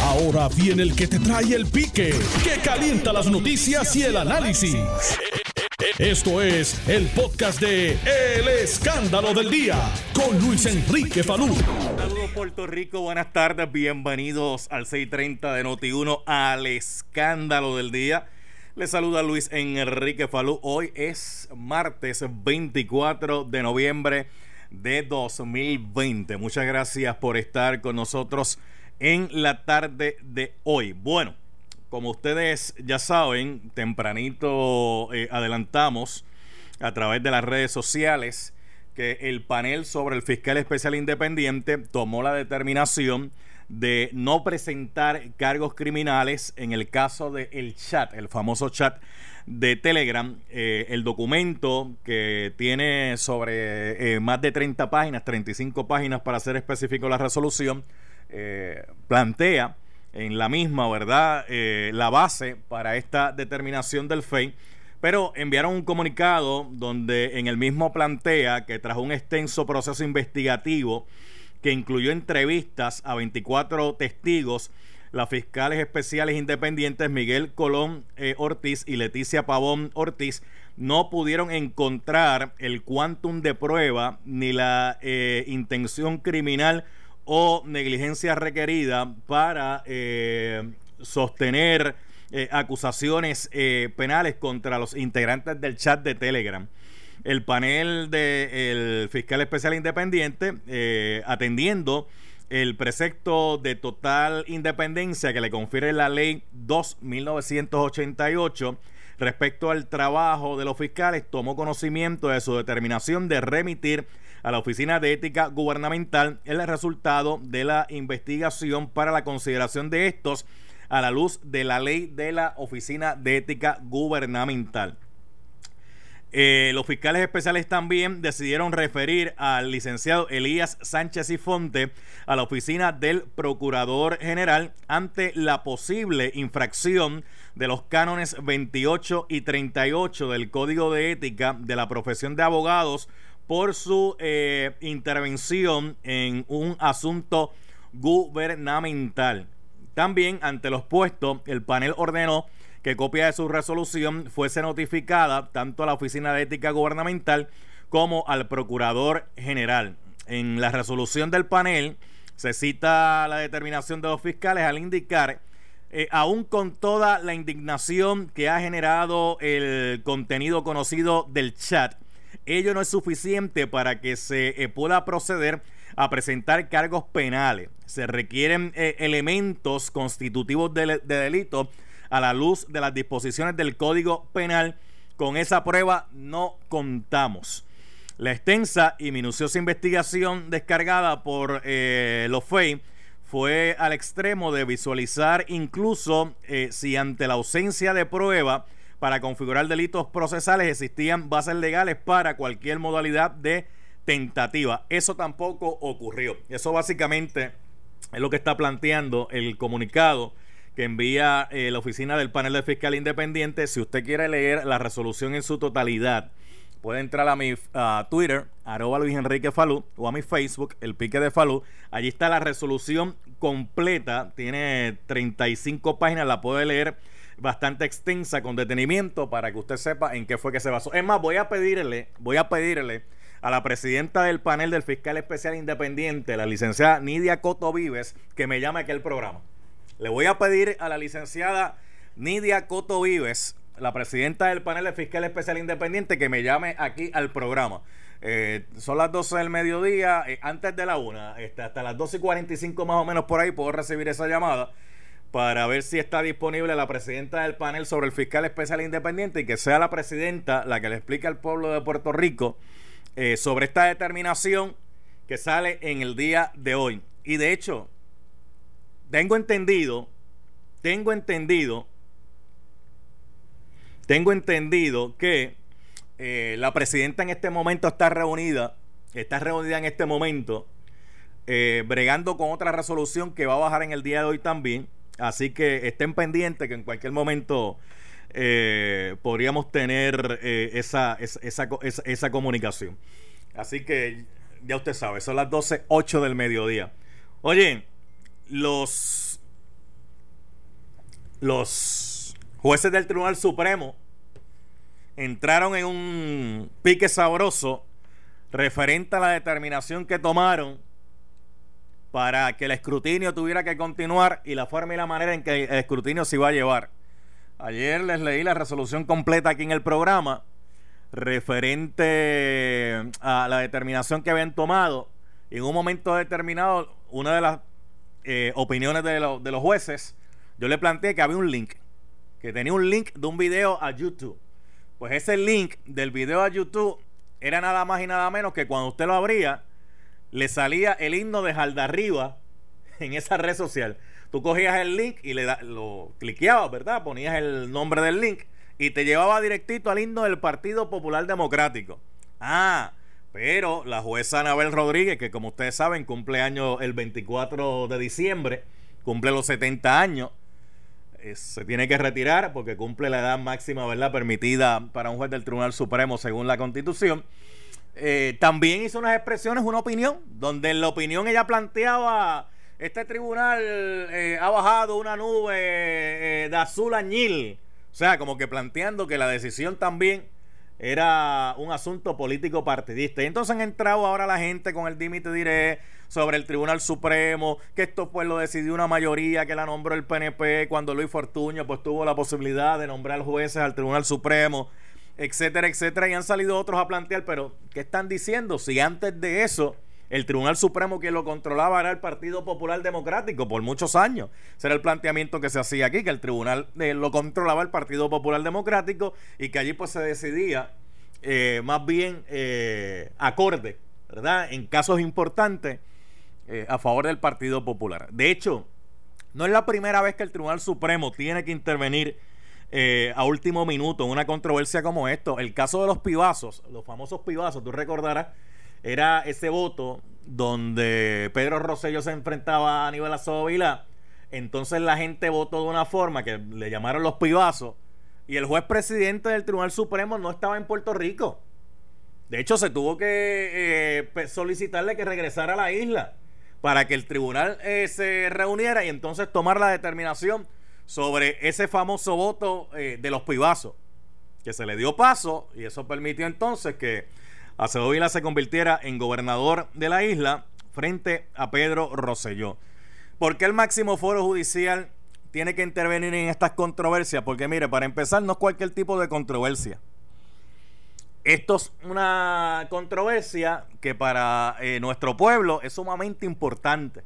Ahora viene el que te trae el pique, que calienta las noticias y el análisis. Esto es el podcast de El Escándalo del Día con Luis Enrique Falú. Saludos Puerto Rico, buenas tardes, bienvenidos al 630 de Noti1 al Escándalo del Día. Les saluda Luis Enrique Falú. Hoy es martes 24 de noviembre de 2020. Muchas gracias por estar con nosotros en la tarde de hoy. Bueno, como ustedes ya saben, tempranito eh, adelantamos a través de las redes sociales que el panel sobre el fiscal especial independiente tomó la determinación de no presentar cargos criminales en el caso del el chat, el famoso chat de Telegram. Eh, el documento que tiene sobre eh, más de 30 páginas, 35 páginas para ser específico la resolución, eh, plantea en la misma, ¿verdad?, la base para esta determinación del FEI. Pero enviaron un comunicado donde en el mismo plantea que tras un extenso proceso investigativo que incluyó entrevistas a 24 testigos, las fiscales especiales independientes Miguel Colón eh, Ortiz y Leticia Pavón Ortiz no pudieron encontrar el quantum de prueba ni la eh, intención criminal o negligencia requerida para eh, sostener acusaciones penales contra los integrantes del chat de Telegram. El panel del fiscal especial independiente atendiendo el precepto de total independencia que le confiere la ley 2.1988 respecto al trabajo de los fiscales tomó conocimiento de su determinación de remitir a la Oficina de Ética Gubernamental el resultado de la investigación para la consideración de estos a la luz de la ley de la Oficina de Ética Gubernamental. Eh, los fiscales especiales también decidieron referir al licenciado Elías Sánchez y Fonte a la oficina del Procurador General ante la posible infracción de los cánones 28 y 38 del Código de Ética de la profesión de abogados por su eh, intervención en un asunto gubernamental. También ante los puestos, el panel ordenó que copia de su resolución fuese notificada tanto a la Oficina de Ética Gubernamental como al Procurador General. En la resolución del panel se cita la determinación de los fiscales al indicar, eh, aún con toda la indignación que ha generado el contenido conocido del chat, ello no es suficiente para que se eh, pueda proceder a presentar cargos penales. Se requieren eh, elementos constitutivos de, de delito a la luz de las disposiciones del Código Penal. Con esa prueba no contamos. La extensa y minuciosa investigación descargada por eh, los FEI fue al extremo de visualizar incluso eh, si ante la ausencia de prueba para configurar delitos procesales existían bases legales para cualquier modalidad de tentativa. Eso tampoco ocurrió. Eso básicamente es lo que está planteando el comunicado que envía eh, la oficina del panel de fiscal independiente. Si usted quiere leer la resolución en su totalidad, puede entrar a mi Twitter, arroba Luis Enrique Falú, o a mi Facebook, El Pique de Falú. Allí está la resolución completa, tiene 35 páginas, la puede leer bastante extensa con detenimiento para que usted sepa en qué fue que se basó. Es más, voy a pedirle, voy a pedirle a la presidenta del panel del fiscal especial independiente, la licenciada Nidia Coto Vives, que me llame aquel programa. Le voy a pedir a la licenciada Nidia Coto Vives, la presidenta del panel de fiscal especial independiente, que me llame aquí al programa. Eh, son las 12 del mediodía, eh, antes de la una, este, hasta las 12 y 45 más o menos por ahí puedo recibir esa llamada para ver si está disponible la presidenta del panel sobre el fiscal especial independiente y que sea la presidenta la que le explique al pueblo de Puerto Rico eh, sobre esta determinación que sale en el día de hoy. Y de hecho, tengo entendido, tengo entendido, tengo entendido que eh, la presidenta en este momento está reunida, está reunida en este momento, eh, bregando con otra resolución que va a bajar en el día de hoy también. Así que estén pendientes que en cualquier momento eh, podríamos tener esa, esa, esa, esa, comunicación. Así que ya usted sabe, son las 12.08 del mediodía. Oye, los los jueces del Tribunal Supremo entraron en un pique sabroso referente a la determinación que tomaron para que el escrutinio tuviera que continuar y la forma y la manera en que el escrutinio se iba a llevar. Ayer les leí la resolución completa aquí en el programa referente a la determinación que habían tomado. En un momento determinado, una de las eh, opiniones de, de los jueces, yo le planteé que había un link, que tenía un link de un video a YouTube. Pues ese link del video a YouTube era nada más y nada menos que cuando usted lo abría, le salía el himno de Jaldarriba en esa red social. Tú cogías el link y le lo cliqueabas, ¿verdad? Ponías el nombre del link y te llevaba directito al himno del Partido Popular Democrático. Ah, pero la jueza Anabel Rodríguez, que como ustedes saben cumple año el 24 de diciembre, cumple los 70 años, eh, se tiene que retirar porque cumple la edad máxima, ¿verdad?, permitida para un juez del Tribunal Supremo según la Constitución. Eh, también hizo unas expresiones, una opinión, donde en la opinión ella planteaba, este tribunal eh, ha bajado una nube eh, de azul añil, o sea, como que planteando que la decisión también era un asunto político partidista. Y entonces han entrado ahora la gente con el dímite diré sobre el Tribunal Supremo, que esto pues lo decidió una mayoría que la nombró el PNP cuando Luis Fortuño pues tuvo la posibilidad de nombrar jueces al Tribunal Supremo etcétera, etcétera, y han salido otros a plantear, pero ¿qué están diciendo? Si antes de eso el Tribunal Supremo quien lo controlaba era el Partido Popular Democrático por muchos años. Ese era el planteamiento que se hacía aquí, que el tribunal eh, lo controlaba el Partido Popular Democrático y que allí pues se decidía eh, más bien eh, acorde, ¿verdad? En casos importantes a favor del Partido Popular. De hecho, no es la primera vez que el Tribunal Supremo tiene que intervenir eh, a último minuto en una controversia como esto. El caso de los pibazos, los famosos pibazos, tú recordarás, era ese voto donde Pedro Rosselló se enfrentaba a Aníbal Azodo Entonces la gente votó de una forma que le llamaron los pibazos. Y el juez presidente del Tribunal Supremo no estaba en Puerto Rico. De hecho, se tuvo que eh, solicitarle que regresara a la isla para que el tribunal eh, se reuniera y entonces tomar la determinación sobre ese famoso voto eh, de los pibazos, que se le dio paso y eso permitió entonces que Acevedo Vila se convirtiera en gobernador de la isla frente a Pedro Rosselló. ¿Por qué el máximo foro judicial tiene que intervenir en estas controversias? Porque mire, para empezar, no es cualquier tipo de controversia. Esto es una controversia que para eh, nuestro pueblo es sumamente importante.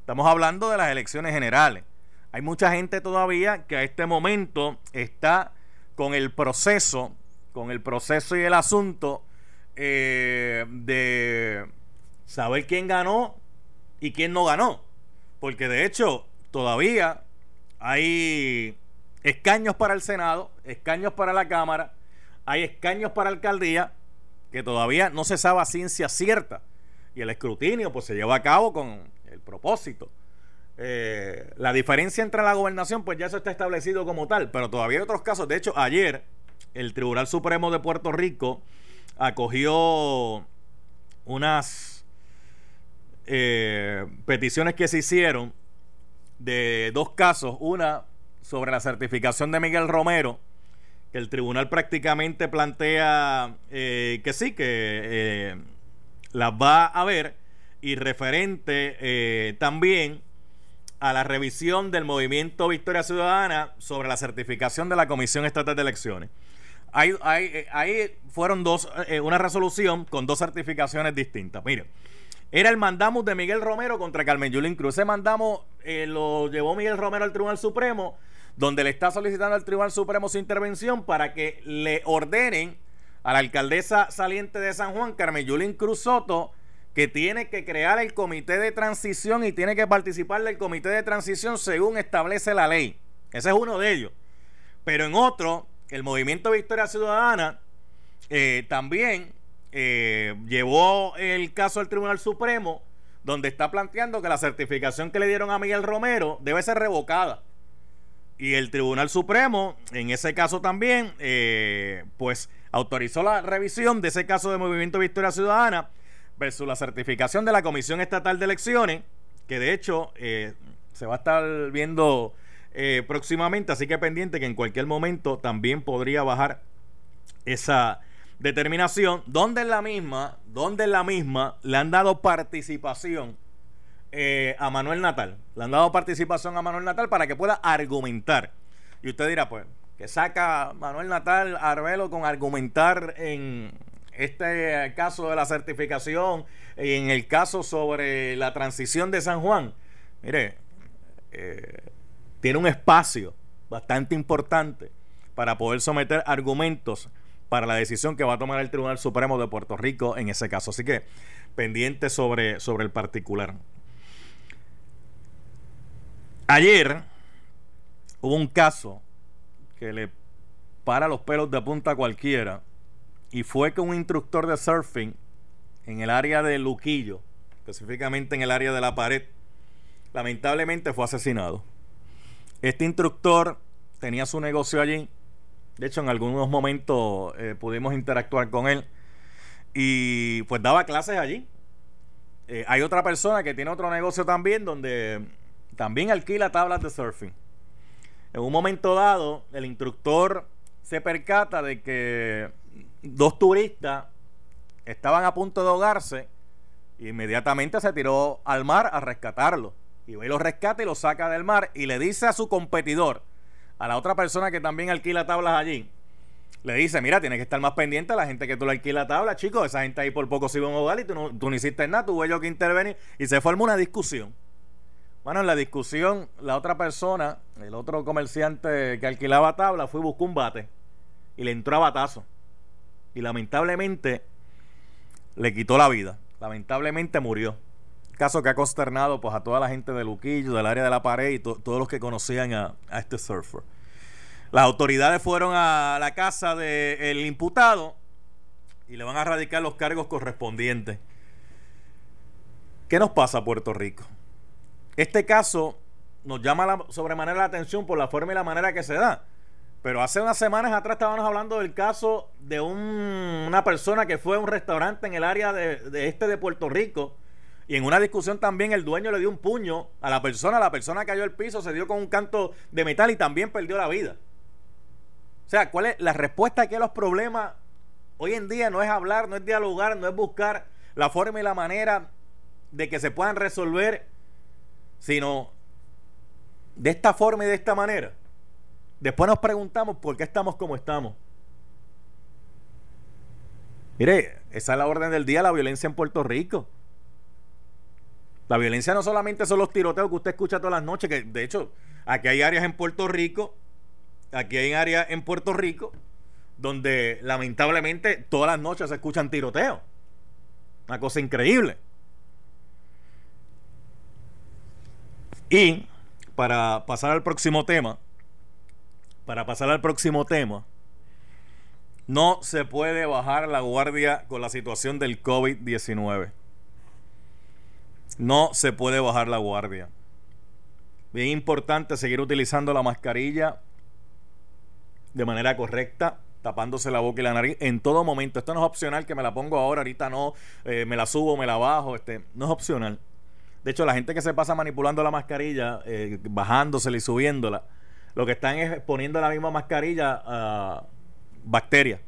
Estamos hablando de las elecciones generales. Hay mucha gente todavía que a este momento está con el proceso, con el proceso y el asunto eh, de saber quién ganó y quién no ganó. Porque de hecho, todavía hay escaños para el Senado, escaños para la Cámara, hay escaños para alcaldía que todavía no se sabe ciencia cierta. Y el escrutinio pues se lleva a cabo con el propósito eh, la diferencia entre la gobernación, pues ya eso está establecido como tal, pero todavía hay otros casos. De hecho, ayer el Tribunal Supremo de Puerto Rico acogió unas eh, peticiones que se hicieron de dos casos. Una sobre la certificación de Miguel Romero, que el tribunal prácticamente plantea eh, que sí, que las va a ver, y referente también a la revisión del movimiento Victoria Ciudadana sobre la certificación de la Comisión Estatal de Elecciones. Ahí, ahí, fueron dos, eh, una resolución con dos certificaciones distintas. Mire, era el mandamos de Miguel Romero contra Carmen Yulín Cruz. Ese mandamos eh, lo llevó Miguel Romero al Tribunal Supremo, donde le está solicitando al Tribunal Supremo su intervención para que le ordenen a la alcaldesa saliente de San Juan, Carmen Yulín Cruz Soto, que tiene que crear el comité de transición y tiene que participar del comité de transición según establece la ley. Ese es uno de ellos. Pero en otro, el movimiento Victoria Ciudadana eh, también eh, llevó el caso al Tribunal Supremo, donde está planteando que la certificación que le dieron a Miguel Romero debe ser revocada. Y el Tribunal Supremo, en ese caso también, eh, pues autorizó la revisión de ese caso de Movimiento Victoria Ciudadana versus la certificación de la Comisión Estatal de Elecciones, que de hecho eh, se va a estar viendo eh, próximamente, así que pendiente que en cualquier momento también podría bajar esa determinación, donde en la misma, donde en la misma le han dado participación eh, a Manuel Natal, le han dado participación a Manuel Natal para que pueda argumentar. Y usted dirá, pues, que saca Manuel Natal Arbelo con argumentar en este caso de la certificación y en el caso sobre la transición de San Juan. Mire, eh, tiene un espacio bastante importante para poder someter argumentos para la decisión que va a tomar el Tribunal Supremo de Puerto Rico en ese caso. Así que pendiente sobre, sobre el particular. Ayer hubo un caso que le para los pelos de punta a cualquiera y fue que un instructor de surfing en el área de Luquillo, específicamente en el área de la pared, lamentablemente fue asesinado. Este instructor tenía su negocio allí. De hecho, en algunos momentos eh, pudimos interactuar con él. Y pues daba clases allí. Eh, hay otra persona que tiene otro negocio también donde también alquila tablas de surfing. En un momento dado, el instructor se percata de que dos turistas estaban a punto de ahogarse e inmediatamente se tiró al mar a rescatarlo. Y va y lo rescata y lo saca del mar y le dice a su competidor, a la otra persona que también alquila tablas allí, le dice, mira, tienes que estar más pendiente a la gente que tú le alquila tablas, chicos, esa gente ahí por poco se iba a ahogar y tú no, tú no hiciste nada, tuve yo que intervenir y se formó una discusión. Bueno, en la discusión, la otra persona, el otro comerciante que alquilaba tablas, fue y buscó un bate y le entró a batazo. Y lamentablemente le quitó la vida. Lamentablemente murió. Caso que ha consternado pues, a toda la gente de Luquillo, del área de la pared y todos los que conocían a, este surfer. Las autoridades fueron a la casa del imputado y le van a radicar los cargos correspondientes. ¿Qué nos pasa a Puerto Rico? Este caso nos llama la, sobremanera la atención por la forma y la manera que se da. Pero hace unas semanas atrás estábamos hablando del caso de una persona que fue a un restaurante en el área de, de este de Puerto Rico y en una discusión también el dueño le dio un puño a la persona, la persona cayó al piso, se dio con un canto de metal y también perdió la vida. O sea, ¿cuál es la respuesta aquí a los problemas? Hoy en día no es hablar, no es dialogar, no es buscar la forma y la manera de que se puedan resolver, sino de esta forma y de esta manera. Después nos preguntamos por qué estamos como estamos. Mire, esa es la orden del día, la violencia en Puerto Rico. La violencia no solamente son los tiroteos que usted escucha todas las noches, que de hecho, aquí hay áreas en Puerto Rico, aquí hay áreas en Puerto Rico donde lamentablemente todas las noches se escuchan tiroteos. Una cosa increíble. Y para pasar al próximo tema, para pasar al próximo tema, no se puede bajar la guardia con la situación del COVID-19 no se puede bajar la guardia. Bien importante seguir utilizando la mascarilla de manera correcta, tapándose la boca y la nariz en todo momento. Esto no es opcional que me la pongo ahora, ahorita no, eh, me la subo, me la bajo, este, no es opcional. De hecho, la gente que se pasa manipulando la mascarilla, eh, bajándosela y subiéndola, lo que están es poniendo la misma mascarilla a bacterias.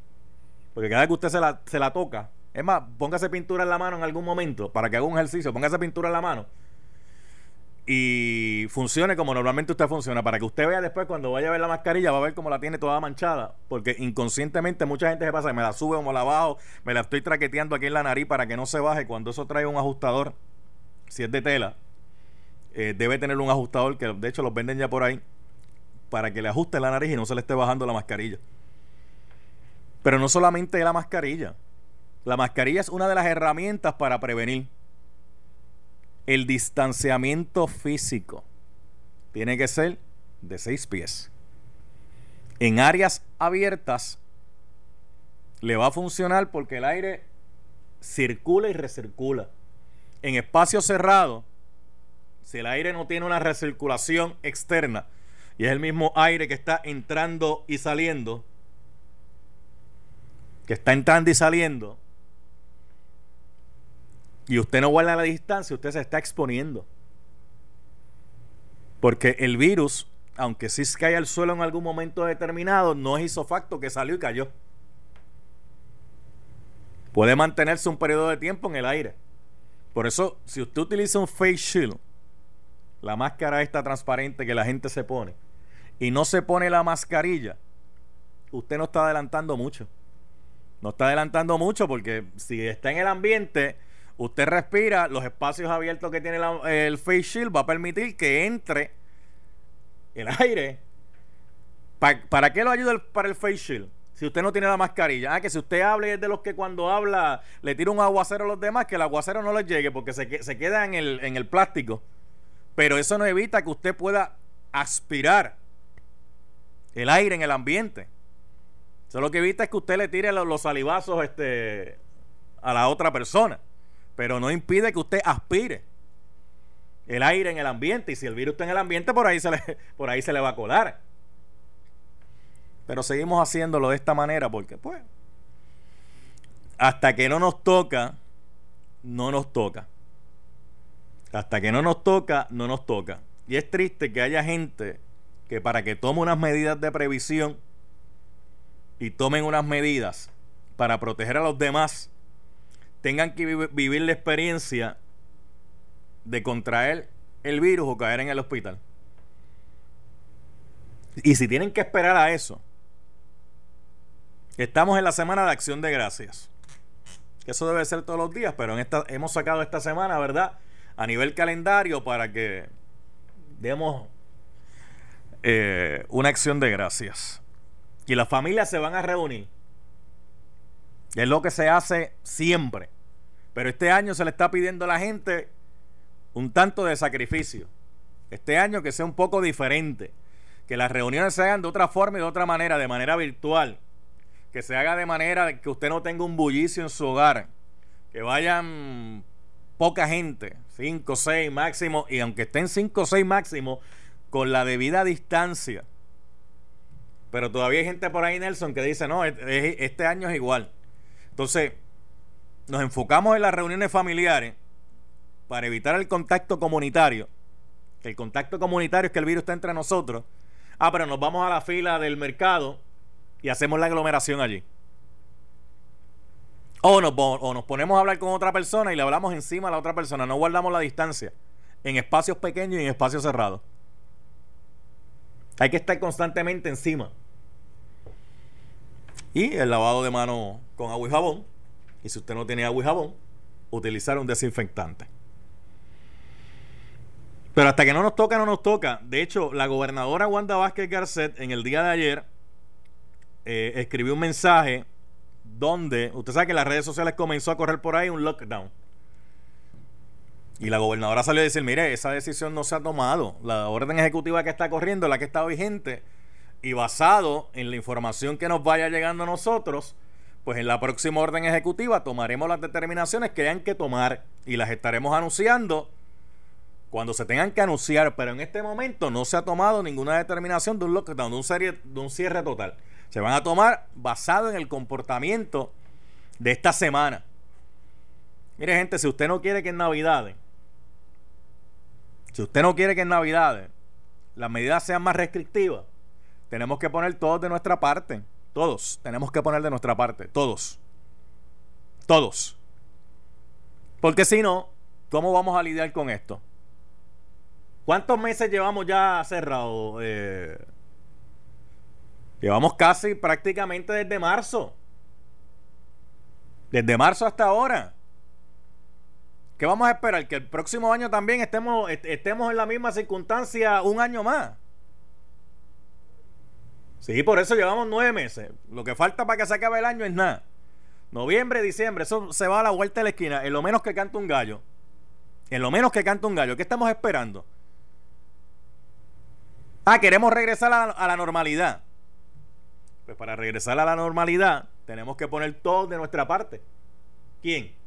Porque cada vez que usted se la, se la toca, es más, póngase pintura en la mano en algún momento para que haga un ejercicio. Póngase pintura en la mano y funcione como normalmente usted funciona. Para que usted vea después cuando vaya a ver la mascarilla, va a ver cómo la tiene toda manchada. Porque inconscientemente mucha gente se pasa, me la sube o me la bajo, me la estoy traqueteando aquí en la nariz para que no se baje. Cuando eso trae un ajustador, si es de tela, eh, debe tener un ajustador que de hecho los venden ya por ahí para que le ajuste la nariz y no se le esté bajando la mascarilla. Pero no solamente la mascarilla. La mascarilla es una de las herramientas para prevenir. El distanciamiento físico tiene que ser de seis pies. En áreas abiertas le va a funcionar porque el aire circula y recircula. En espacio cerrado, si el aire no tiene una recirculación externa y es el mismo aire que está entrando y saliendo, que está entrando y saliendo, y usted no guarda la distancia, usted se está exponiendo. Porque el virus aunque sí cae al suelo en algún momento determinado, no es isofacto que salió y cayó. Puede mantenerse un periodo de tiempo en el aire. Por eso, si usted utiliza un face shield, la máscara esta transparente que la gente se pone, y no se pone la mascarilla, usted no está adelantando mucho. No está adelantando mucho porque si está en el ambiente, usted respira, los espacios abiertos que tiene el face shield va a permitir que entre el aire. ¿Para, qué lo ayuda para el face shield? Si usted no tiene la mascarilla. Ah, que si usted hable es de los que cuando habla le tira un aguacero a los demás, que el aguacero no les llegue porque se, se queda en el, en el plástico. Pero eso no evita que usted pueda aspirar el aire en el ambiente. Eso lo que evita es que usted le tire los, salivazos este, a la otra persona. Pero no impide que usted aspire el aire en el ambiente. Y si el virus está en el ambiente, por ahí se por ahí se le va a colar. Pero seguimos haciéndolo de esta manera porque, pues, hasta que no nos toca, no nos toca. Hasta que no nos toca, no nos toca. Y es triste que haya gente que para que tome unas medidas de previsión y tomen unas medidas para proteger a los demás, tengan que vivir la experiencia de contraer el virus o caer en el hospital. Y si tienen que esperar a eso, estamos en la semana de acción de gracias. Eso debe ser todos los días, pero en esta, hemos sacado esta semana, ¿verdad? A nivel calendario para que demos eh, una acción de gracias. Y las familias se van a reunir. Es lo que se hace siempre. Pero este año se le está pidiendo a la gente un tanto de sacrificio. Este año que sea un poco diferente. Que las reuniones se hagan de otra forma y de otra manera, de manera virtual. Que se haga de manera que usted no tenga un bullicio en su hogar. Que vayan poca gente, 5, 6 máximo. Y aunque estén 5 o 6 máximo, con la debida distancia. Pero todavía hay gente por ahí, Nelson, que dice, no, este año es igual. Entonces, nos enfocamos en las reuniones familiares para evitar el contacto comunitario. El contacto comunitario es que el virus está entre nosotros. Ah, pero nos vamos a la fila del mercado y hacemos la aglomeración allí. O nos, o nos ponemos a hablar con otra persona y le hablamos encima a la otra persona. No guardamos la distancia en espacios pequeños y en espacios cerrados. Hay que estar constantemente encima. Y el lavado de manos con agua y jabón. Y si usted no tiene agua y jabón, utilizar un desinfectante. Pero hasta que no nos toca, no nos toca. De hecho, la gobernadora Wanda Vázquez Garcet en el día de ayer eh, escribió un mensaje donde, usted sabe que las redes sociales comenzó a correr por ahí un lockdown. Y la gobernadora salió a decir, mire, esa decisión no se ha tomado. La orden ejecutiva que está corriendo la que está vigente. Y basado en la información que nos vaya llegando a nosotros, pues en la próxima orden ejecutiva tomaremos las determinaciones que hayan que tomar y las estaremos anunciando cuando se tengan que anunciar, pero en este momento no se ha tomado ninguna determinación de un lockdown, de un, serie, de un cierre total. Se van a tomar basado en el comportamiento de esta semana. Mire, gente, si usted no quiere que en Navidades, si usted no quiere que en Navidades las medidas sean más restrictivas, tenemos que poner todos de nuestra parte. Todos tenemos que poner de nuestra parte. Todos. Todos. Porque si no, ¿cómo vamos a lidiar con esto? ¿Cuántos meses llevamos ya cerrado? Eh, llevamos casi prácticamente desde marzo. Desde marzo hasta ahora. ¿Qué vamos a esperar? Que el próximo año también estemos, estemos en la misma circunstancia un año más. Sí, por eso llevamos nueve meses. Lo que falta para que se acabe el año es nada. Noviembre, diciembre, eso se va a la vuelta de la esquina. En lo menos que canta un gallo. En lo menos que canta un gallo. ¿Qué estamos esperando? Ah, queremos regresar a, la normalidad. Pues para regresar a la normalidad tenemos que poner todo de nuestra parte. ¿Quién?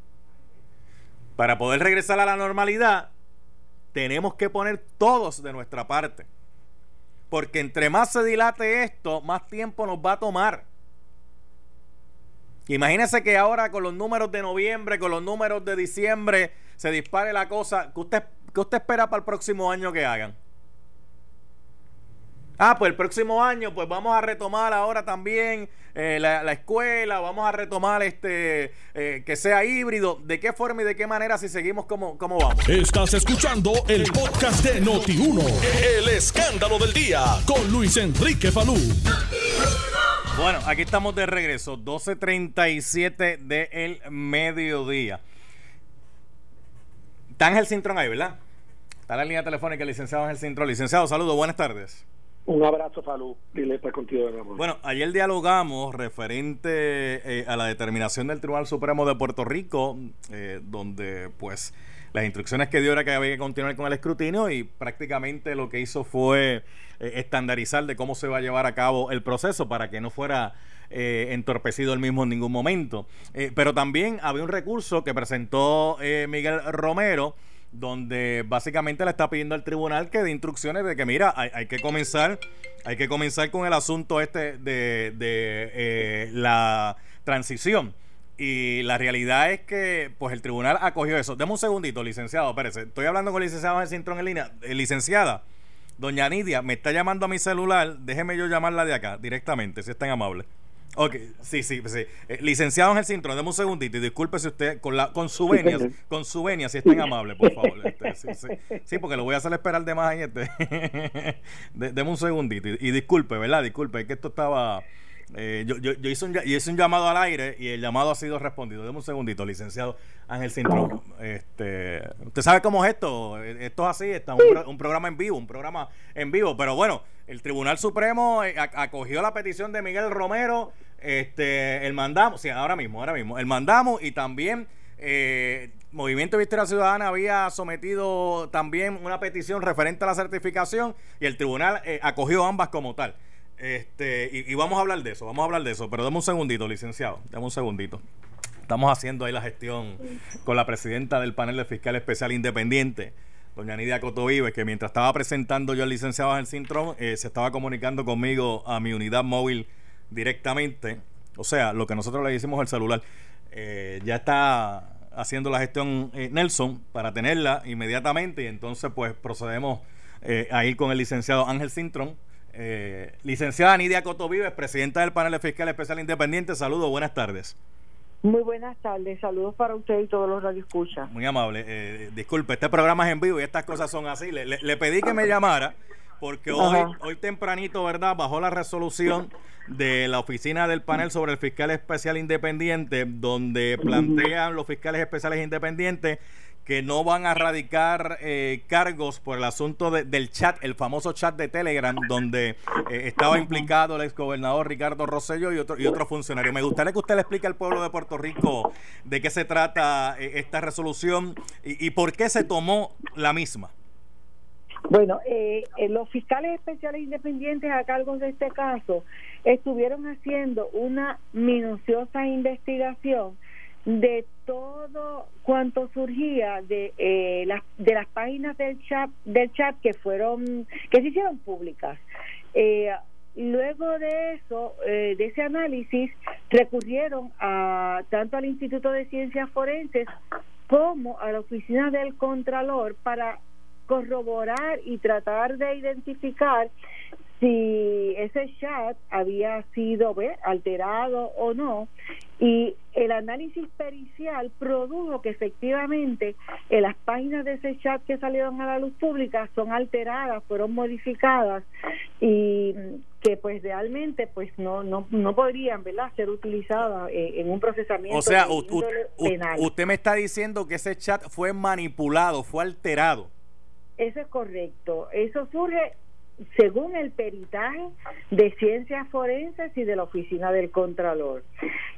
Para poder regresar a la normalidad tenemos que poner todos de nuestra parte. Porque entre más se dilate esto, más tiempo nos va a tomar. Imagínese que ahora con los números de noviembre, con los números de diciembre, se dispare la cosa. ¿Qué usted, qué usted espera para el próximo año que hagan? Ah, pues el próximo año, pues vamos a retomar ahora también eh, la, escuela, vamos a retomar este eh, que sea híbrido. ¿De qué forma y de qué manera si seguimos como, como vamos? Estás escuchando el podcast de Noti1, el escándalo del día con Luis Enrique Falú. Bueno, aquí estamos de regreso, 12.37 del mediodía. Está Ángel Cintrón ahí, ¿verdad? Está la línea telefónica, licenciado Ángel Cintrón. Licenciado, saludos, buenas tardes. Un abrazo, Falú. Dile está contigo de nuevo. Bueno, ayer dialogamos referente eh, a la determinación del Tribunal Supremo de Puerto Rico, eh, donde pues las instrucciones que dio era que había que continuar con el escrutinio y prácticamente lo que hizo fue eh, estandarizar de cómo se va a llevar a cabo el proceso para que no fuera entorpecido el mismo en ningún momento. pero también había un recurso que presentó Miguel Romero donde básicamente le está pidiendo al tribunal que dé instrucciones de que mira, hay, que comenzar, hay que comenzar con el asunto este de, de eh, la transición. Y la realidad es que pues el tribunal acogió eso. Deme un segundito, licenciado, espérese. Estoy hablando con el licenciado de Cintrón en línea. Eh, licenciada, doña Nidia, me está llamando a mi celular. Déjeme yo llamarla de acá directamente, si es tan amable. Ok, sí, sí, sí. Eh, licenciado Ángel Cintrón, deme un segundito y disculpe si usted, con la con su venia, con su venia, si es tan amable, por favor. Este, sí, sí, sí, porque lo voy a hacer esperar de más ahí. Este. deme un segundito y, disculpe, ¿verdad? Disculpe, es que esto estaba... Eh, yo, yo, yo, hice un, hice un llamado al aire y el llamado ha sido respondido. Deme un segundito, licenciado Ángel Cintrón. Este, usted sabe cómo es esto. Esto es así, está un, un programa en vivo, un programa en vivo. Pero bueno, el Tribunal Supremo eh, acogió la petición de Miguel Romero, este, el mandamos, sí, ahora mismo, ahora mismo, el mandamos y también eh, Movimiento Victoria Ciudadana había sometido también una petición referente a la certificación y el tribunal eh, acogió ambas como tal. Este, y, vamos a hablar de eso, vamos a hablar de eso, pero dame un segundito, licenciado, dame un segundito. Estamos haciendo ahí la gestión con la presidenta del panel de fiscal especial independiente doña Nidia Cotovive, que mientras estaba presentando yo al licenciado Ángel Cintrón, eh, se estaba comunicando conmigo a mi unidad móvil directamente. O sea, lo que nosotros le hicimos al celular. Eh, ya está haciendo la gestión eh, Nelson para tenerla inmediatamente y entonces pues procedemos a ir con el licenciado Ángel Cintrón. Licenciada Nidia Cotovives, presidenta del panel de fiscal especial independiente. Saludos, buenas tardes. Muy buenas tardes, saludos para usted y todos los radioescuchas. Muy amable, eh, disculpe, este programa es en vivo y estas cosas son así. Le, pedí que me llamara porque hoy, hoy tempranito, ¿verdad? Bajó la resolución de la oficina del panel sobre el fiscal especial independiente, donde plantean los fiscales especiales independientes que no van a radicar eh, cargos por el asunto del chat, el famoso chat de Telegram, donde eh, estaba implicado el exgobernador Ricardo Rosello y otro, y otro funcionario. Me gustaría que usted le explique al pueblo de Puerto Rico de qué se trata eh, esta resolución y, por qué se tomó la misma. Bueno, los fiscales especiales independientes a cargo de este caso estuvieron haciendo una minuciosa investigación de todo cuanto surgía de eh, las de las páginas del chat del chat que fueron que se hicieron públicas. Eh, luego de eso eh, de ese análisis recurrieron a tanto al Instituto de Ciencias Forenses como a la oficina del Contralor para corroborar y tratar de identificar si ese chat había sido alterado o no y el análisis pericial produjo que efectivamente en las páginas de ese chat que salieron a la luz pública son alteradas, fueron modificadas y que pues realmente pues no no no podrían verdad ser utilizadas eh, en un procesamiento o sea penal. usted me está diciendo que ese chat fue manipulado fue alterado eso es correcto eso surge según el peritaje de ciencias forenses y de la oficina del Contralor.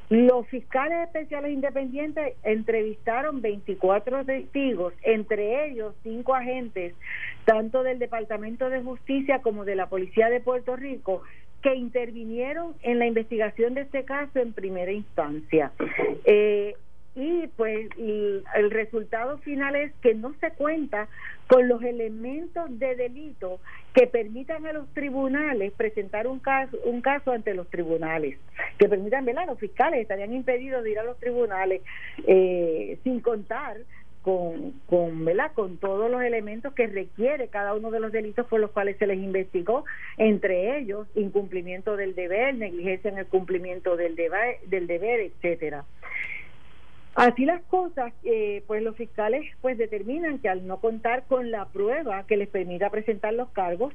Los fiscales especiales independientes entrevistaron 24 testigos, entre ellos cinco agentes, tanto del Departamento de Justicia como de la Policía de Puerto Rico, que intervinieron en la investigación de este caso en primera instancia. Eh, y pues el resultado final es que no se cuenta con los elementos de delito que permitan a los tribunales presentar un caso un caso ante los tribunales que permitan ver los fiscales estarían impedidos de ir a los tribunales eh, sin contar con, con, con todos los elementos que requiere cada uno de los delitos por los cuales se les investigó, entre ellos incumplimiento del deber, negligencia en el cumplimiento del deber, del deber etcétera. Así las cosas, eh, pues los fiscales pues determinan que al no contar con la prueba que les permita presentar los cargos,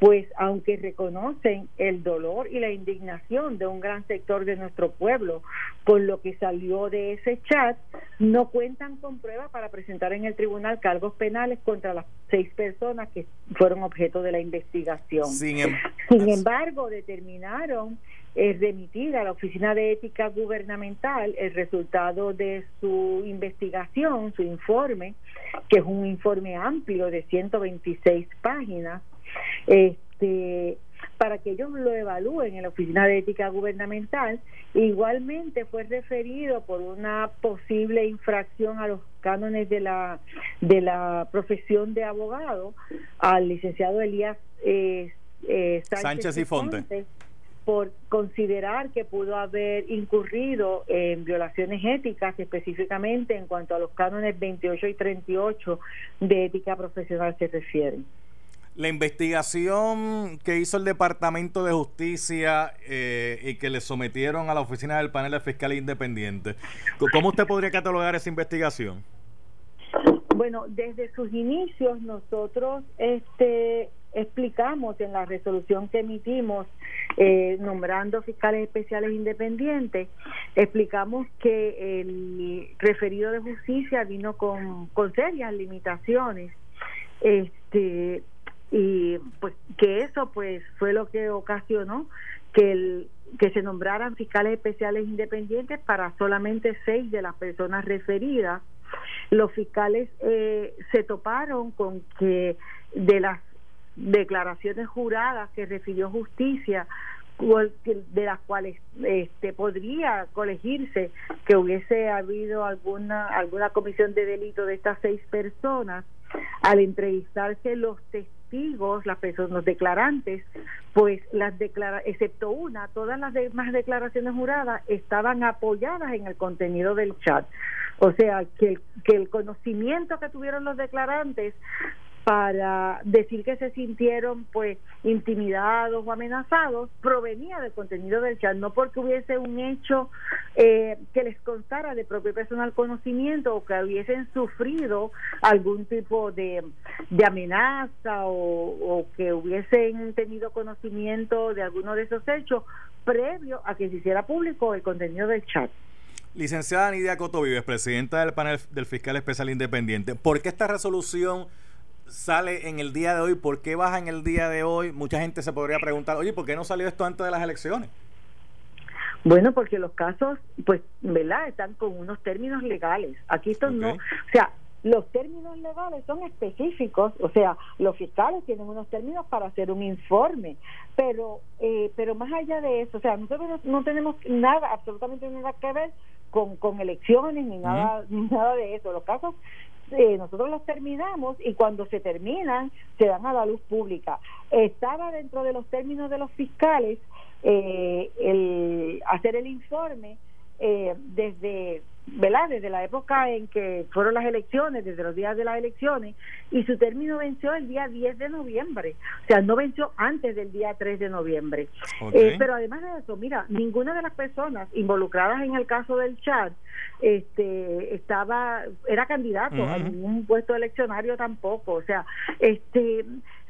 pues aunque reconocen el dolor y la indignación de un gran sector de nuestro pueblo con lo que salió de ese chat, no cuentan con prueba para presentar en el tribunal cargos penales contra las seis personas que fueron objeto de la investigación. Sin, em- embargo, determinaron eh, remitir a la Oficina de Ética Gubernamental el resultado de su investigación, su informe, que es un informe amplio de 126 páginas, este, para que ellos lo evalúen en la Oficina de Ética Gubernamental. Igualmente fue referido por una posible infracción a los cánones de la de la profesión de abogado al licenciado Elías eh, eh, Sánchez, y Fonte por considerar que pudo haber incurrido en violaciones éticas, específicamente en cuanto a los cánones 28 y 38 de ética profesional se refieren. La investigación que hizo el Departamento de Justicia eh, y que le sometieron a la oficina del panel de fiscales independientes, ¿cómo usted podría catalogar esa investigación? Bueno, desde sus inicios nosotros este explicamos en la resolución que emitimos eh, nombrando fiscales especiales independientes, explicamos que el referido de justicia vino con, con serias limitaciones este y pues que eso pues fue lo que ocasionó que el que se nombraran fiscales especiales independientes para solamente seis de las personas referidas. Los fiscales eh, se toparon con que de las declaraciones juradas que refirió justicia de las cuales este podría colegirse que hubiese habido alguna alguna comisión de delito de estas seis personas al entrevistarse los testigos las personas los declarantes pues las declara excepto una todas las demás declaraciones juradas estaban apoyadas en el contenido del chat. O sea que que el conocimiento que tuvieron los declarantes para decir que se sintieron pues intimidados o amenazados provenía del contenido del chat, no porque hubiese un hecho eh, que les constara de propio personal conocimiento o que hubiesen sufrido algún tipo de, amenaza o, o, que hubiesen tenido conocimiento de alguno de esos hechos previo a que se hiciera público el contenido del chat. Licenciada Nidia Cotovives, presidenta del panel del fiscal especial independiente, ¿por qué esta resolución sale en el día de hoy? ¿Por qué baja en el día de hoy? Mucha gente se podría preguntar, oye, ¿por qué no salió esto antes de las elecciones? Bueno, porque los casos, pues, ¿verdad? Están con unos términos legales. Aquí esto no, o sea, los términos legales son específicos, o sea, los fiscales tienen unos términos para hacer un informe, pero eh, pero más allá de eso, o sea, nosotros no tenemos nada, absolutamente nada que ver con, con elecciones ni nada, ni nada de eso. Los casos eh, nosotros los terminamos y cuando se terminan se dan a la luz pública. Estaba dentro de los términos de los fiscales eh, el hacer el informe eh, desde ¿verdad? Desde la época en que fueron las elecciones, desde los días de las elecciones, y su término venció el día 10 de noviembre, o sea, no venció antes del día 3 de noviembre. Eh, pero además de eso, mira, ninguna de las personas involucradas en el caso del chat este estaba era candidato a ningún puesto eleccionario tampoco, o sea, este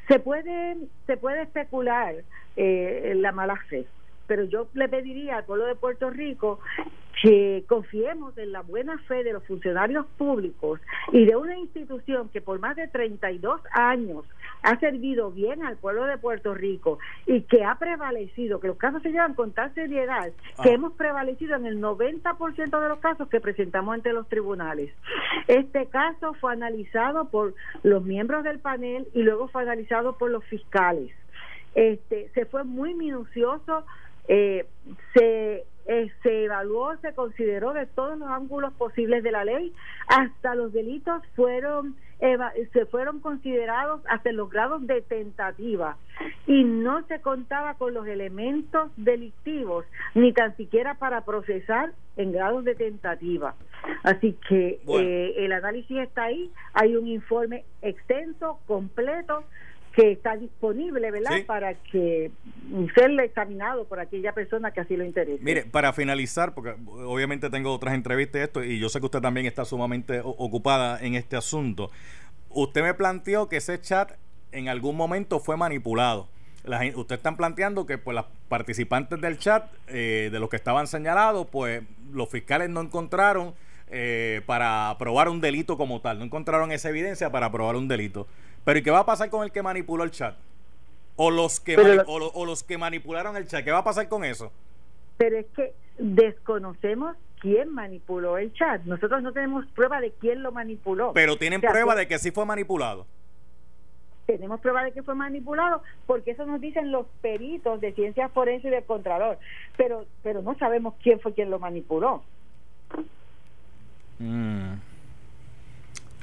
se puede se puede especular eh, la mala fe pero yo le pediría al pueblo de Puerto Rico que confiemos en la buena fe de los funcionarios públicos y de una institución que por más de 32 años ha servido bien al pueblo de Puerto Rico y que ha prevalecido, que los casos se llevan con tal seriedad, que ah. hemos prevalecido en el 90% de los casos que presentamos ante los tribunales. Este caso fue analizado por los miembros del panel y luego fue analizado por los fiscales. Este, se fue muy minucioso eh, se, eh, se evaluó, se consideró de todos los ángulos posibles de la ley, hasta los delitos fueron se fueron considerados hasta los grados de tentativa. Y no se contaba con los elementos delictivos ni tan siquiera para procesar en grados de tentativa. Así que eh, el análisis está ahí, hay un informe extenso, completo, que está disponible, ¿verdad? Para que sea examinado por aquella persona que así lo interese. Mire, para finalizar, porque obviamente tengo otras entrevistas esto y yo sé que usted también está sumamente ocupada en este asunto. Usted me planteó que ese chat en algún momento fue manipulado. La, usted están planteando que pues las participantes del chat, eh, de los que estaban señalados, pues los fiscales no encontraron eh, para probar un delito como tal, no encontraron esa evidencia para probar un delito. Pero ¿y qué va a pasar con el que manipuló el chat? O los que, o, los que manipularon el chat, ¿qué va a pasar con eso? Pero es que desconocemos quién manipuló el chat. Nosotros no tenemos prueba de quién lo manipuló. Pero tienen prueba de que sí fue manipulado. Tenemos prueba de que fue manipulado porque eso nos dicen los peritos de ciencias forenses y del contralor. Pero, pero no sabemos quién fue quien lo manipuló. Mm.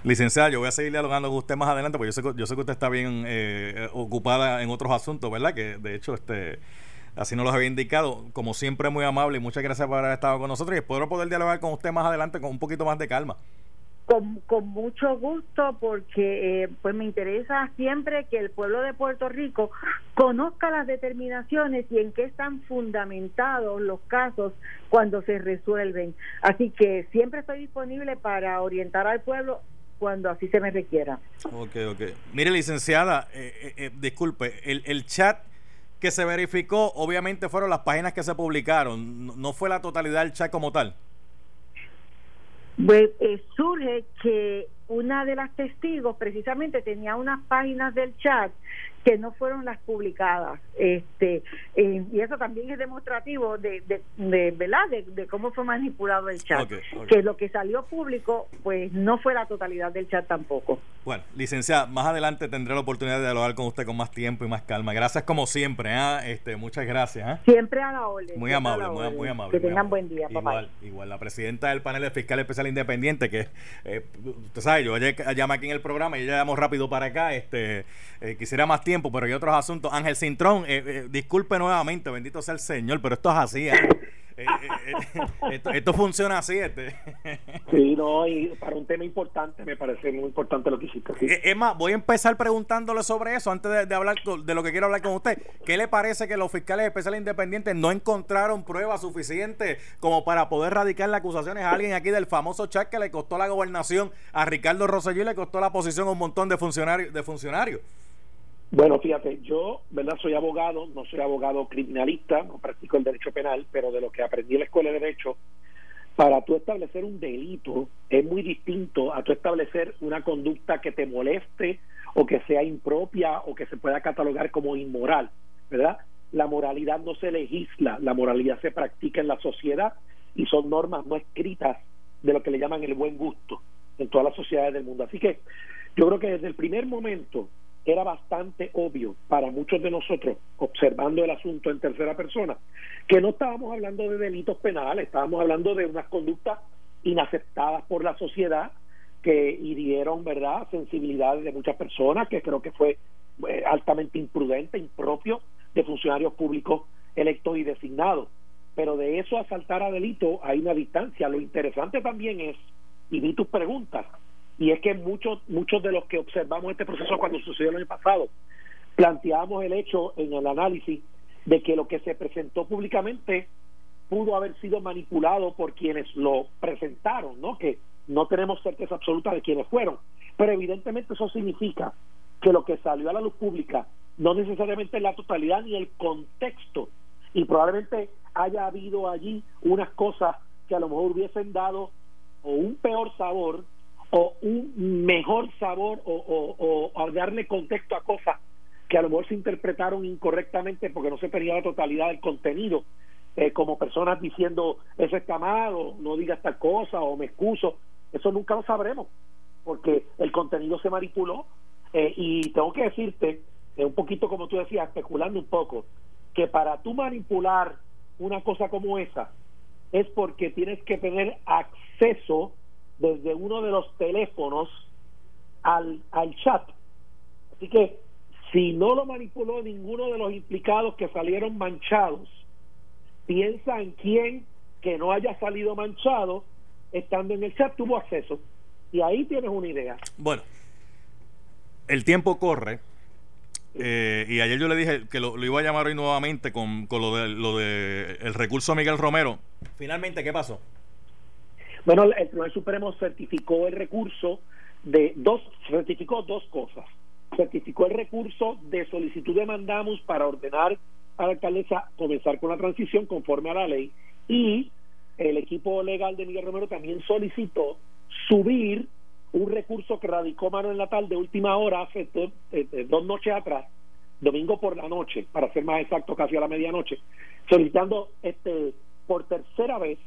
Licenciada, yo voy a seguir dialogando con usted más adelante, porque yo sé, yo sé que usted está bien eh, ocupada en otros asuntos, ¿verdad? Que de hecho, este así nos lo había indicado. Como siempre, muy amable y muchas gracias por haber estado con nosotros y espero poder dialogar con usted más adelante con un poquito más de calma. Con, con mucho gusto porque eh, pues me interesa siempre que el pueblo de Puerto Rico conozca las determinaciones y en qué están fundamentados los casos cuando se resuelven. Así que siempre estoy disponible para orientar al pueblo cuando así se me requiera. Ok, ok. Mire, licenciada, eh, eh, eh, disculpe, el, el chat que se verificó, obviamente fueron las páginas que se publicaron, no, fue la totalidad del chat como tal. Pues surge que una de las testigos precisamente tenía unas páginas del chat que no fueron las publicadas este eh, y eso también es demostrativo de, de, verdad de, cómo fue manipulado el chat. Que lo que salió público pues no fue la totalidad del chat tampoco. Bueno licenciada más adelante tendré la oportunidad de dialogar con usted con más tiempo y más calma. Gracias como siempre ¿eh? este muchas gracias ¿eh? siempre a la orden muy amable muy, amable que tengan buen día igual igual la presidenta del panel de fiscal especial independiente que eh, usted sabe yo ayer llamé aquí en el programa y ella llamó rápido para acá este quisiera más tiempo pero hay otros asuntos. Ángel Cintrón, eh, eh, disculpe nuevamente, bendito sea el Señor, pero esto es así. ¿eh? esto, funciona así. Este. Sí, no, y para un tema importante, me parece muy importante lo que hiciste. Es más, voy a empezar preguntándole sobre eso antes de, hablar de lo que quiero hablar con usted. ¿Qué le parece que los fiscales especiales independientes no encontraron pruebas suficientes como para poder radicar las acusaciones a alguien aquí del famoso chat que le costó la gobernación a Ricardo Rosselló y le costó la posición a un montón de funcionarios? De funcionarios? Bueno, fíjate, yo, ¿verdad? Soy abogado, no soy abogado criminalista, no practico el derecho penal, pero de lo que aprendí en la escuela de derecho, para tú establecer un delito es muy distinto a tú establecer una conducta que te moleste o que sea impropia o que se pueda catalogar como inmoral, ¿verdad? La moralidad no se legisla, la moralidad se practica en la sociedad y son normas no escritas de lo que le llaman el buen gusto en todas las sociedades del mundo. Así que yo creo que desde el primer momento era bastante obvio para muchos de nosotros, observando el asunto en tercera persona, que no estábamos hablando de delitos penales, estábamos hablando de unas conductas inaceptadas por la sociedad que hirieron, ¿verdad?, sensibilidades de muchas personas, que creo que fue eh, altamente imprudente, impropio de funcionarios públicos electos y designados. Pero de eso a saltar a delito hay una distancia. Lo interesante también es, y vi tus preguntas, y es que muchos muchos de los que observamos este proceso cuando sucedió el año pasado planteábamos el hecho en el análisis de que lo que se presentó públicamente pudo haber sido manipulado por quienes lo presentaron, ¿no? Que no tenemos certeza absoluta de quiénes fueron, pero evidentemente eso significa que lo que salió a la luz pública no necesariamente es la totalidad ni el contexto y probablemente haya habido allí unas cosas que a lo mejor hubiesen dado o un peor sabor o un mejor sabor o, o, darle contexto a cosas que a lo mejor se interpretaron incorrectamente porque no se tenía la totalidad del contenido, eh, como personas diciendo eso está mal o no digas tal cosa o me excuso, eso nunca lo sabremos porque el contenido se manipuló. Eh, y tengo que decirte, eh, un poquito como tú decías, especulando un poco, que para tú manipular una cosa como esa es porque tienes que tener acceso desde uno de los teléfonos al, al chat. Así que si no lo manipuló ninguno de los implicados que salieron manchados, piensa en quién que no haya salido manchado estando en el chat tuvo acceso. Y ahí tienes una idea. Bueno, el tiempo corre. Eh, y ayer yo le dije que lo, iba a llamar hoy nuevamente con, con lo de lo de el recurso Miguel Romero. Finalmente, ¿qué pasó? Bueno, el Tribunal Supremo certificó el recurso de dos, certificó dos cosas. Certificó el recurso de solicitud de mandamus para ordenar a la alcaldesa comenzar con la transición conforme a la ley y el equipo legal de Miguel Romero también solicitó subir un recurso que radicó Manuel Natal de última hora hace dos noches atrás, domingo por la noche, para ser más exacto, casi a la medianoche, solicitando este por tercera vez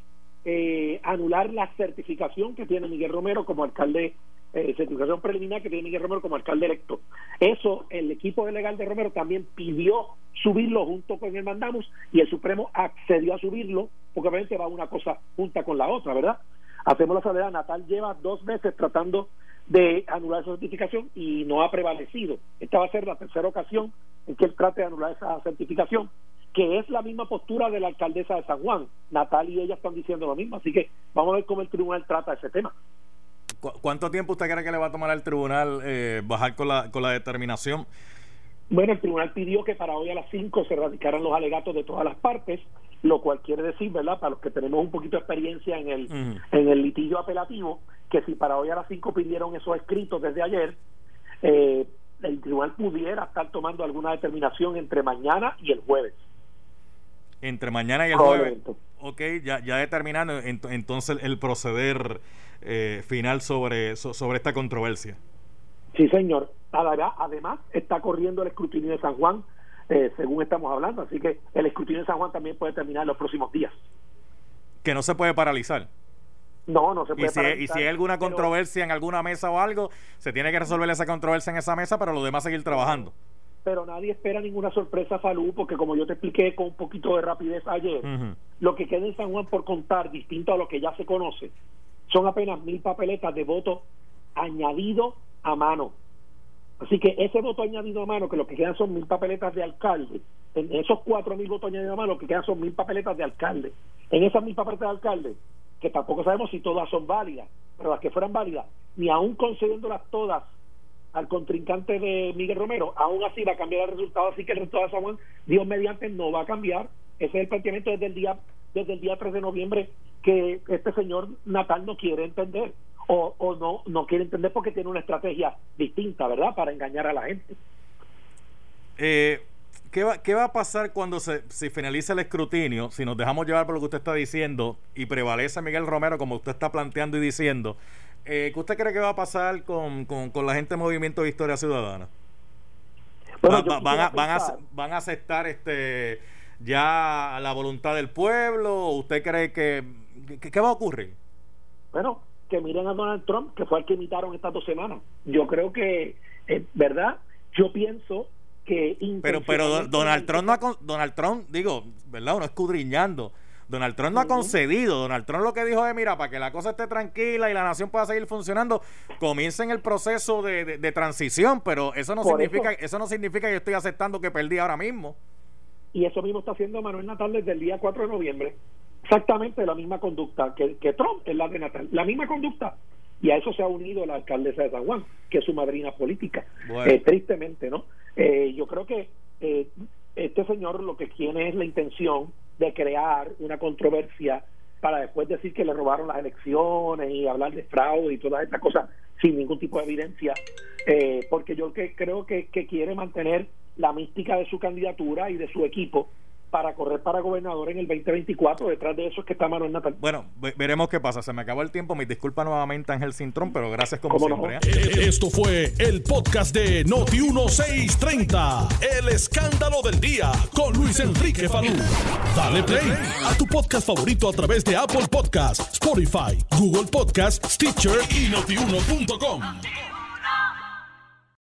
eh, anular la certificación que tiene Miguel Romero como alcalde, eh, certificación preliminar que tiene Miguel Romero como alcalde electo. Eso el equipo legal de Romero también pidió subirlo junto con el mandamos y el Supremo accedió a subirlo, porque obviamente va una cosa junta con la otra, ¿verdad? Hacemos la salvedad, Natal lleva dos meses tratando de anular esa certificación y no ha prevalecido. Esta va a ser la tercera ocasión en que él trate de anular esa certificación que es la misma postura de la alcaldesa de San Juan. Natal y ella están diciendo lo mismo, así que vamos a ver cómo el tribunal trata ese tema. ¿Cuánto tiempo usted cree que le va a tomar al tribunal eh, bajar con la, con la determinación? Bueno, el tribunal pidió que para hoy a las 5 se radicaran los alegatos de todas las partes, lo cual quiere decir, ¿verdad? Para los que tenemos un poquito de experiencia en el, en el litigio apelativo, que si para hoy a las 5 pidieron esos escritos desde ayer, eh, el tribunal pudiera estar tomando alguna determinación entre mañana y el jueves entre mañana y el jueves. Ok, ya, ya determinando entonces el proceder eh, final sobre, sobre esta controversia. Sí, señor. Además, está corriendo el escrutinio de San Juan, eh, según estamos hablando, así que el escrutinio de San Juan también puede terminar en los próximos días. Que no se puede paralizar. No, no se puede y si, paralizar. Y si hay alguna controversia en alguna mesa o algo, se tiene que resolver esa controversia en esa mesa, pero los demás seguir trabajando pero nadie espera ninguna sorpresa, Falú, porque como yo te expliqué con un poquito de rapidez ayer, lo que queda en San Juan por contar, distinto a lo que ya se conoce, son apenas mil papeletas de voto añadido a mano. Así que ese voto añadido a mano, que lo que quedan son mil papeletas de alcalde, en esos cuatro mil votos añadidos a mano, lo que quedan son mil papeletas de alcalde. En esas mil papeletas de alcalde, que tampoco sabemos si todas son válidas, pero las que fueran válidas, ni aún concediéndolas todas al contrincante de Miguel Romero, aún así va a cambiar el resultado, así que el resultado de San Juan, Dios mediante, no va a cambiar. Ese es el planteamiento desde el día desde el día 3 de noviembre que este señor Natal no quiere entender o, o no no quiere entender porque tiene una estrategia distinta, ¿verdad? Para engañar a la gente. Eh, ¿qué, va, ¿Qué va a pasar cuando se, se finalice el escrutinio? Si nos dejamos llevar por lo que usted está diciendo y prevalece Miguel Romero como usted está planteando y diciendo, eh, ¿Qué usted cree que va a pasar con, con, la gente de Movimiento de Historia Ciudadana? van, a, van, a, ¿Van a aceptar este ya la voluntad del pueblo? ¿Usted cree que, qué va a ocurrir? Bueno, que miren a Donald Trump, que fue el que imitaron estas dos semanas. Yo creo que, eh, ¿verdad? Yo pienso que... Pero, pero Donald Trump, no ha, Donald Trump, digo, ¿verdad? Uno escudriñando Donald Trump no ha concedido. Donald Trump lo que dijo es, mira, para que la cosa esté tranquila y la nación pueda seguir funcionando, comiencen el proceso de, transición, pero eso no significa eso, no significa que yo estoy aceptando que perdí ahora mismo. Y eso mismo está haciendo Manuel Natal desde el día 4 de noviembre. Exactamente la misma conducta que, que Trump es la de Natal. La misma conducta. Y a eso se ha unido la alcaldesa de San Juan, que es su madrina política. Eh, tristemente, ¿no? Eh, yo creo que eh, este señor lo que tiene es la intención de crear una controversia para después decir que le robaron las elecciones y hablar de fraude y todas estas cosas sin ningún tipo de evidencia, eh, porque yo que, creo que, que quiere mantener la mística de su candidatura y de su equipo para correr para gobernador en el 2024. Detrás de eso es que está Manuel Natal. Bueno, veremos qué pasa. Se me acabó el tiempo. Mi disculpa nuevamente, Ángel Cintrón, pero gracias como siempre. ¿eh? Eh, esto fue el podcast de Noti1630. El escándalo del día con Luis Enrique Falú. Dale play a tu podcast favorito a través de Apple Podcasts, Spotify, Google Podcasts, Stitcher y notiuno.com.